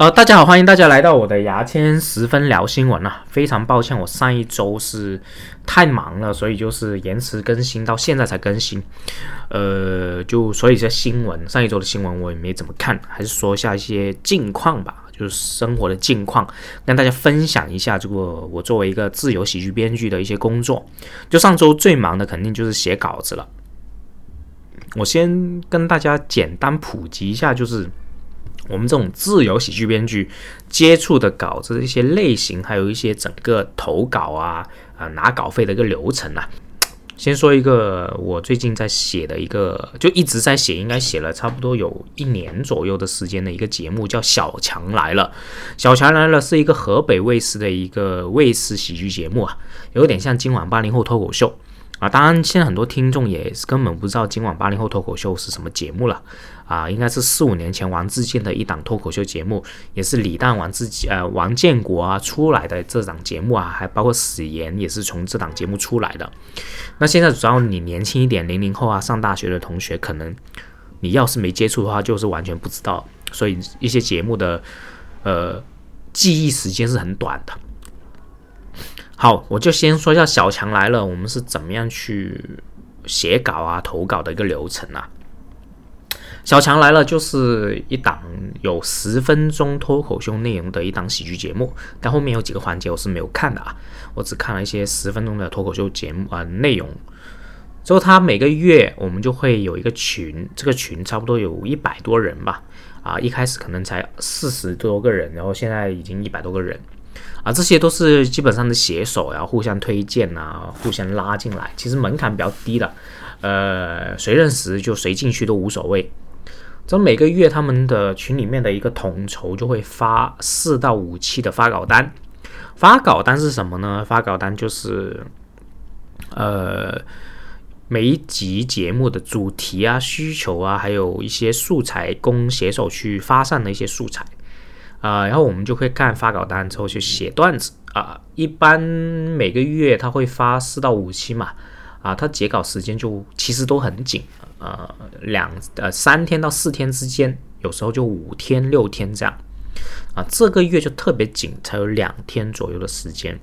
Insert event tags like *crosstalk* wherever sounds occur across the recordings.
呃，大家好，欢迎大家来到我的牙签十分聊新闻啊！非常抱歉，我上一周是太忙了，所以就是延迟更新，到现在才更新。呃，就所以这新闻，上一周的新闻我也没怎么看，还是说一下一些近况吧，就是生活的近况，跟大家分享一下这个我作为一个自由喜剧编剧的一些工作。就上周最忙的肯定就是写稿子了。我先跟大家简单普及一下，就是。我们这种自由喜剧编剧接触的稿子的一些类型，还有一些整个投稿啊啊拿稿费的一个流程啊。先说一个我最近在写的一个，就一直在写，应该写了差不多有一年左右的时间的一个节目，叫《小强来了》。《小强来了》是一个河北卫视的一个卫视喜剧节目啊，有点像今晚八零后脱口秀。啊，当然，现在很多听众也根本不知道今晚八零后脱口秀是什么节目了。啊，应该是四五年前王自健的一档脱口秀节目，也是李诞、王自呃王建国啊出来的这档节目啊，还包括史岩也是从这档节目出来的。那现在只要你年轻一点，零零后啊，上大学的同学，可能你要是没接触的话，就是完全不知道。所以一些节目的呃记忆时间是很短的。好，我就先说一下小强来了，我们是怎么样去写稿啊、投稿的一个流程啊。小强来了就是一档有十分钟脱口秀内容的一档喜剧节目，但后面有几个环节我是没有看的啊，我只看了一些十分钟的脱口秀节目啊内容。之后他每个月我们就会有一个群，这个群差不多有一百多人吧，啊，一开始可能才四十多个人，然后现在已经一百多个人。啊，这些都是基本上的写手呀，互相推荐啊，互相拉进来，其实门槛比较低的，呃，谁认识就谁进去都无所谓。这每个月他们的群里面的一个统筹就会发四到五期的发稿单，发稿单是什么呢？发稿单就是，呃，每一集节目的主题啊、需求啊，还有一些素材供写手去发散的一些素材。啊，然后我们就会看发稿单之后去写段子啊。一般每个月他会发四到五期嘛，啊，他截稿时间就其实都很紧，呃，两呃三天到四天之间，有时候就五天六天这样，啊，这个月就特别紧，才有两天左右的时间，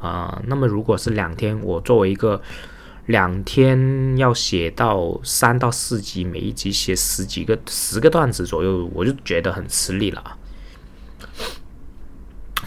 啊，那么如果是两天，我作为一个两天要写到三到四集，每一集写十几个十个段子左右，我就觉得很吃力了。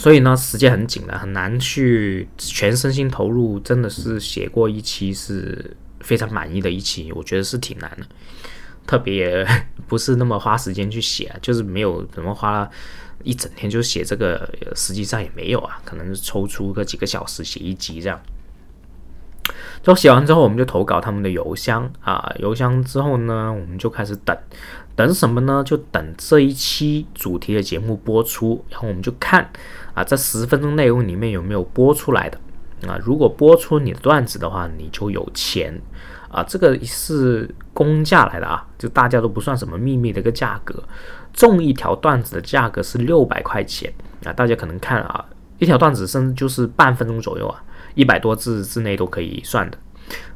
所以呢，时间很紧的，很难去全身心投入。真的是写过一期是非常满意的一期，我觉得是挺难的，特别 *laughs* 不是那么花时间去写，就是没有怎么花一整天就写这个，实际上也没有啊，可能抽出个几个小时写一集这样。就写完之后，我们就投稿他们的邮箱啊，邮箱之后呢，我们就开始等。等什么呢？就等这一期主题的节目播出，然后我们就看啊，这十分钟内容里面有没有播出来的啊。如果播出你的段子的话，你就有钱啊。这个是公价来的啊，就大家都不算什么秘密的一个价格。中一条段子的价格是六百块钱啊。大家可能看啊，一条段子甚至就是半分钟左右啊，一百多字之内都可以算的。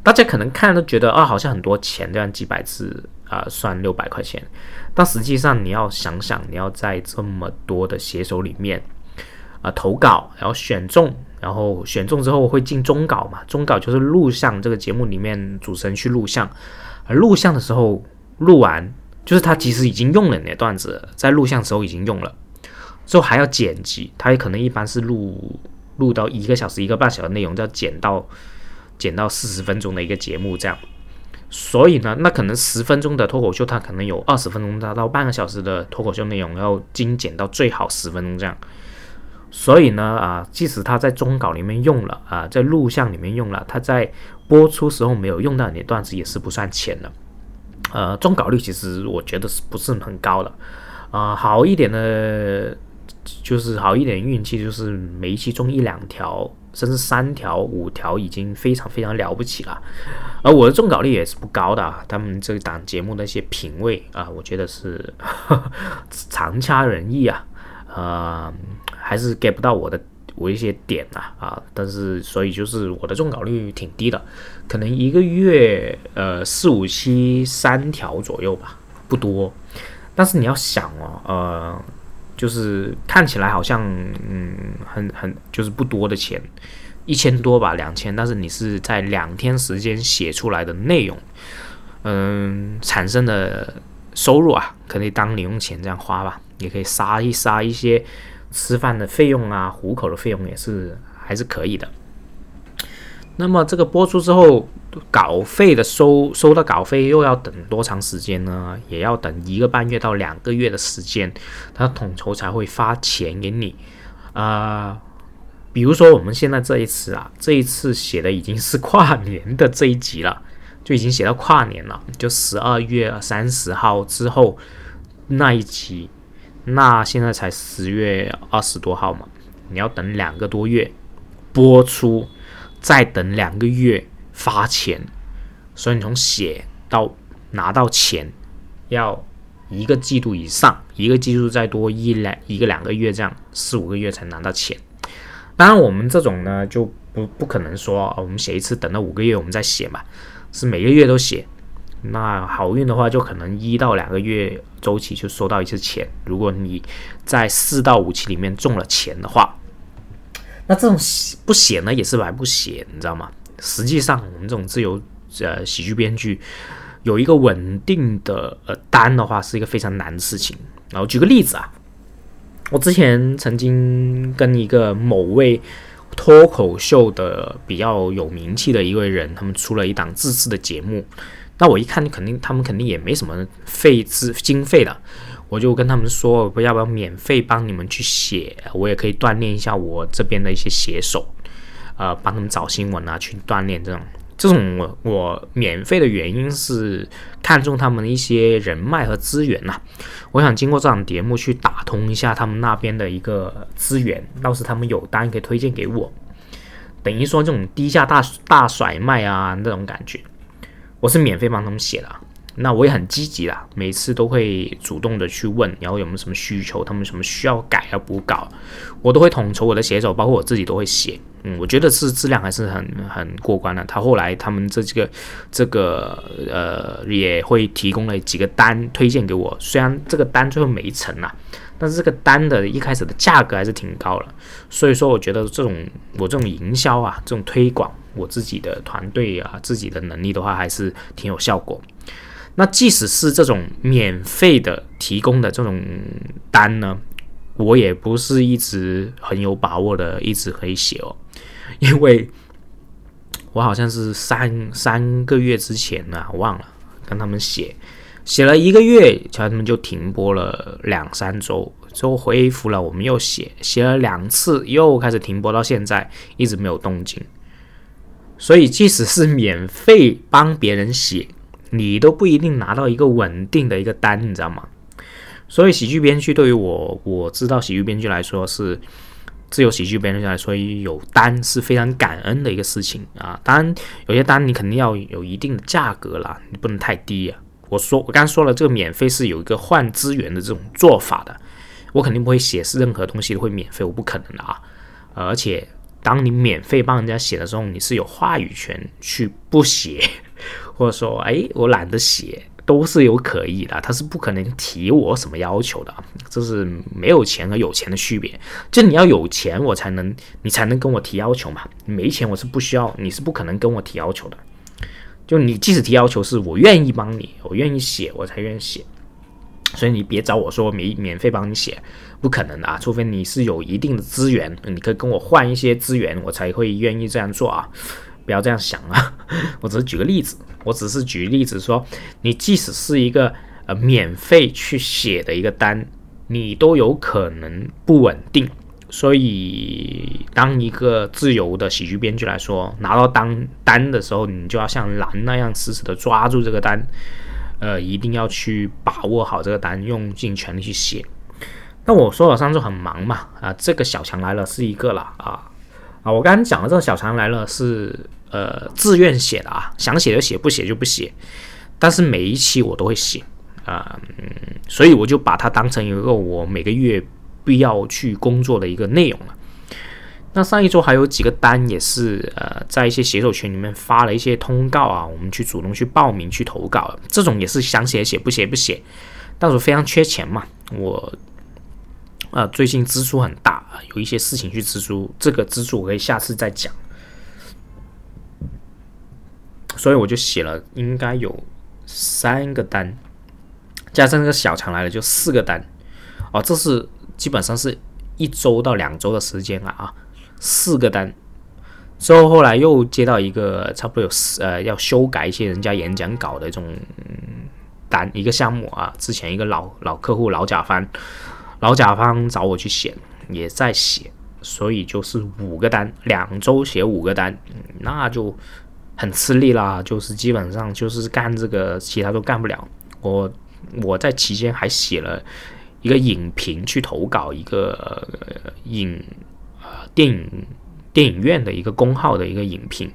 大家可能看都觉得啊，好像很多钱，这样几百字。啊，算六百块钱，但实际上你要想想，你要在这么多的写手里面啊投稿，然后选中，然后选中之后会进中稿嘛？中稿就是录像，这个节目里面主持人去录像，而录像的时候录完，就是他其实已经用了那段子，在录像时候已经用了，之后还要剪辑，他也可能一般是录录到一个小时、一个半小时内容，要剪到剪到四十分钟的一个节目这样。所以呢，那可能十分钟的脱口秀，它可能有二十分钟到半个小时的脱口秀内容，要精简到最好十分钟这样。所以呢，啊，即使他在中稿里面用了啊，在录像里面用了，他在播出时候没有用到你的段子，也是不算钱的。呃，中稿率其实我觉得是不是很高的啊？好一点的，就是好一点运气，就是每一期中一两条。甚至三条、五条已经非常非常了不起了，而我的中稿率也是不高的啊。他们这档节目的一些品味啊，我觉得是 *laughs* 差差人意啊，呃，还是 get 不到我的我一些点啊啊。但是所以就是我的中稿率挺低的，可能一个月呃四五期三条左右吧，不多。但是你要想哦，呃。就是看起来好像嗯很很就是不多的钱，一千多吧，两千，但是你是在两天时间写出来的内容，嗯，产生的收入啊，可以当零用钱这样花吧，也可以杀一杀一些吃饭的费用啊，糊口的费用也是还是可以的。那么这个播出之后，稿费的收收到稿费又要等多长时间呢？也要等一个半月到两个月的时间，他统筹才会发钱给你。啊，比如说我们现在这一次啊，这一次写的已经是跨年的这一集了，就已经写到跨年了，就十二月三十号之后那一集，那现在才十月二十多号嘛，你要等两个多月播出。再等两个月发钱，所以你从写到拿到钱要一个季度以上，一个季度再多一两一个两个月这样四五个月才拿到钱。当然我们这种呢就不不可能说我们写一次等到五个月我们再写嘛，是每个月都写。那好运的话就可能一到两个月周期就收到一次钱。如果你在四到五期里面中了钱的话。那这种不写呢，也是白不写，你知道吗？实际上，我们这种自由呃喜剧编剧有一个稳定的呃单的话，是一个非常难的事情。然后举个例子啊，我之前曾经跟一个某位脱口秀的比较有名气的一位人，他们出了一档自制的节目。那我一看，肯定他们肯定也没什么费资经费的。我就跟他们说，不要不要免费帮你们去写，我也可以锻炼一下我这边的一些写手，呃，帮他们找新闻啊，去锻炼这种。这种我我免费的原因是看中他们的一些人脉和资源呐。我想经过这场节目去打通一下他们那边的一个资源，到时他们有单可以推荐给我，等于说这种低价大大甩卖啊那种感觉，我是免费帮他们写的。那我也很积极啦，每次都会主动的去问，然后有没有什么需求，他们什么需要改要补稿，我都会统筹我的写手，包括我自己都会写。嗯，我觉得是质量还是很很过关的。他后来他们这几个这个呃也会提供了几个单推荐给我，虽然这个单最后没成啊，但是这个单的一开始的价格还是挺高了。所以说，我觉得这种我这种营销啊，这种推广我自己的团队啊，自己的能力的话，还是挺有效果。那即使是这种免费的提供的这种单呢，我也不是一直很有把握的，一直可以写哦，*laughs* 因为我好像是三三个月之前呢，忘了跟他们写，写了一个月，他们就停播了两三周，之后恢复了，我们又写，写了两次又开始停播，到现在一直没有动静，所以即使是免费帮别人写。你都不一定拿到一个稳定的一个单，你知道吗？所以喜剧编剧对于我，我知道喜剧编剧来说是自由喜剧编剧来说有单是非常感恩的一个事情啊。当然有些单你肯定要有一定的价格啦，你不能太低啊。我说我刚刚说了，这个免费是有一个换资源的这种做法的，我肯定不会写是任何东西都会免费，我不可能的啊。而且当你免费帮人家写的时候，你是有话语权去不写。或者说，哎，我懒得写，都是有可以的。他是不可能提我什么要求的，这是没有钱和有钱的区别。就你要有钱，我才能，你才能跟我提要求嘛。没钱，我是不需要，你是不可能跟我提要求的。就你即使提要求，是我愿意帮你，我愿意写，我才愿意写。所以你别找我说免免费帮你写，不可能的啊！除非你是有一定的资源，你可以跟我换一些资源，我才会愿意这样做啊。不要这样想啊！*laughs* 我只是举个例子，我只是举例子说，你即使是一个呃免费去写的一个单，你都有可能不稳定。所以，当一个自由的喜剧编剧来说，拿到单单的时候，你就要像狼那样死死的抓住这个单，呃，一定要去把握好这个单，用尽全力去写。那我说了上周很忙嘛，啊，这个小强来了是一个了啊。啊，我刚刚讲的这个小常来了是呃自愿写的啊，想写就写，不写就不写。但是每一期我都会写啊，嗯，所以我就把它当成一个我每个月必要去工作的一个内容了。那上一周还有几个单也是呃在一些写手群里面发了一些通告啊，我们去主动去报名去投稿，这种也是想写写，不写不写。但是非常缺钱嘛，我啊，最近支出很大，有一些事情去支出，这个支出我可以下次再讲。所以我就写了，应该有三个单，加上那个小强来了就四个单，哦，这是基本上是一周到两周的时间了啊，四个单。之后后来又接到一个差不多有四呃要修改一些人家演讲稿的这种单一个项目啊，之前一个老老客户老甲方，老甲方找我去写，也在写，所以就是五个单，两周写五个单，那就很吃力啦，就是基本上就是干这个，其他都干不了。我我在期间还写了一个影评去投稿一个影呃电影。电影院的一个公号的一个影评，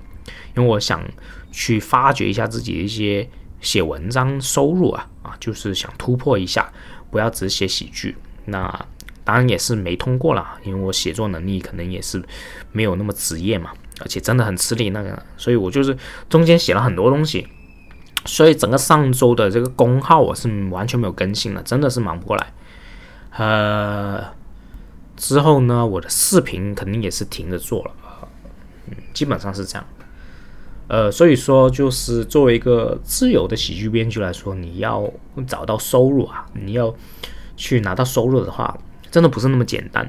因为我想去发掘一下自己的一些写文章收入啊啊，就是想突破一下，不要只写喜剧。那当然也是没通过了，因为我写作能力可能也是没有那么职业嘛，而且真的很吃力那个，所以我就是中间写了很多东西，所以整个上周的这个公号我是完全没有更新了，真的是忙不过来，呃。之后呢，我的视频肯定也是停着做了，嗯，基本上是这样。呃，所以说就是作为一个自由的喜剧编剧来说，你要找到收入啊，你要去拿到收入的话，真的不是那么简单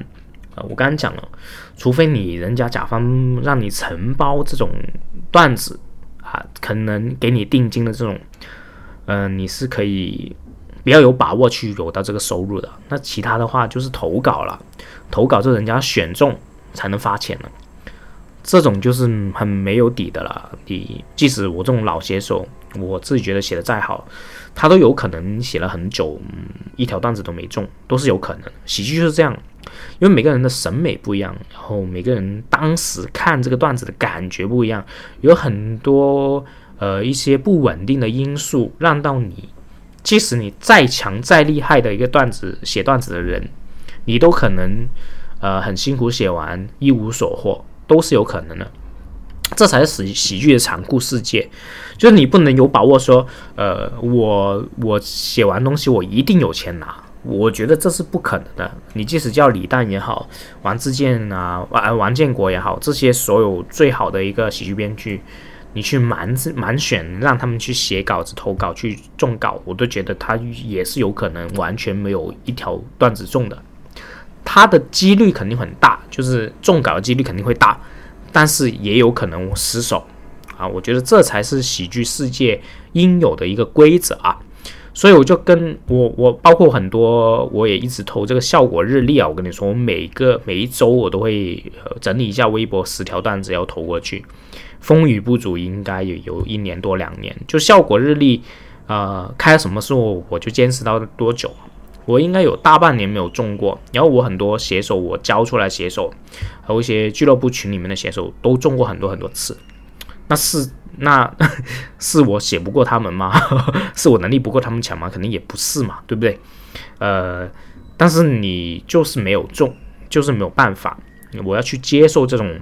啊。我刚刚讲了，除非你人家甲方让你承包这种段子啊，可能给你定金的这种，嗯，你是可以。比较有把握去有到这个收入的，那其他的话就是投稿了，投稿这人家选中才能发钱了，这种就是很没有底的了。你即使我这种老写手，我自己觉得写的再好，他都有可能写了很久，一条段子都没中，都是有可能。喜剧就是这样，因为每个人的审美不一样，然后每个人当时看这个段子的感觉不一样，有很多呃一些不稳定的因素让到你。即使你再强再厉害的一个段子写段子的人，你都可能，呃，很辛苦写完一无所获，都是有可能的。这才是喜喜剧的残酷世界，就是你不能有把握说，呃，我我写完东西我一定有钱拿，我觉得这是不可能的。你即使叫李诞也好，王自健啊，王王建国也好，这些所有最好的一个喜剧编剧。你去盲字盲选，让他们去写稿子、投稿、去中稿，我都觉得他也是有可能完全没有一条段子中的，他的几率肯定很大，就是中稿的几率肯定会大，但是也有可能失手啊！我觉得这才是喜剧世界应有的一个规则啊！所以我就跟我我包括很多，我也一直投这个效果日历啊！我跟你说，我每个每一周我都会整理一下微博十条段子要投过去。风雨不足，应该也有一年多两年。就效果日历，呃，开什么时候我就坚持到多久。我应该有大半年没有中过。然后我很多写手，我教出来写手，还有一些俱乐部群里面的写手都中过很多很多次。那是那 *laughs* 是我写不过他们吗？*laughs* 是我能力不够他们强吗？肯定也不是嘛，对不对？呃，但是你就是没有中，就是没有办法。我要去接受这种。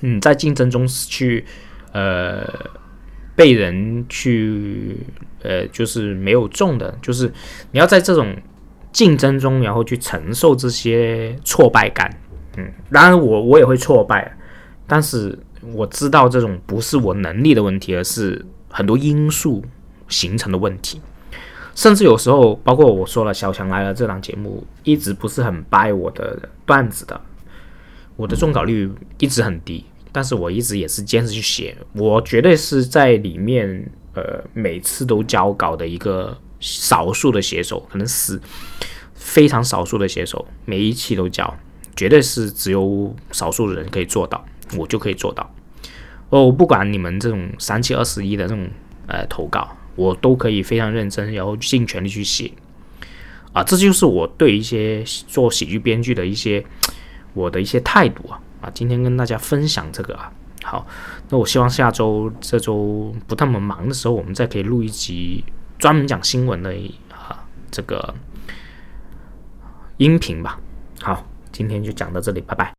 你在竞争中去，呃，被人去，呃，就是没有中的，就是你要在这种竞争中，然后去承受这些挫败感。嗯，当然我我也会挫败，但是我知道这种不是我能力的问题，而是很多因素形成的问题。甚至有时候，包括我说了，小强来了这档节目一直不是很掰我的段子的。我的中稿率一直很低，但是我一直也是坚持去写。我绝对是在里面，呃，每次都交稿的一个少数的写手，可能是非常少数的写手，每一期都交，绝对是只有少数的人可以做到，我就可以做到。哦，不管你们这种三七二十一的这种呃投稿，我都可以非常认真，然后尽全力去写。啊，这就是我对一些做喜剧编剧的一些。我的一些态度啊啊，今天跟大家分享这个啊，好，那我希望下周这周不那么忙的时候，我们再可以录一集专门讲新闻的啊这个音频吧。好，今天就讲到这里，拜拜。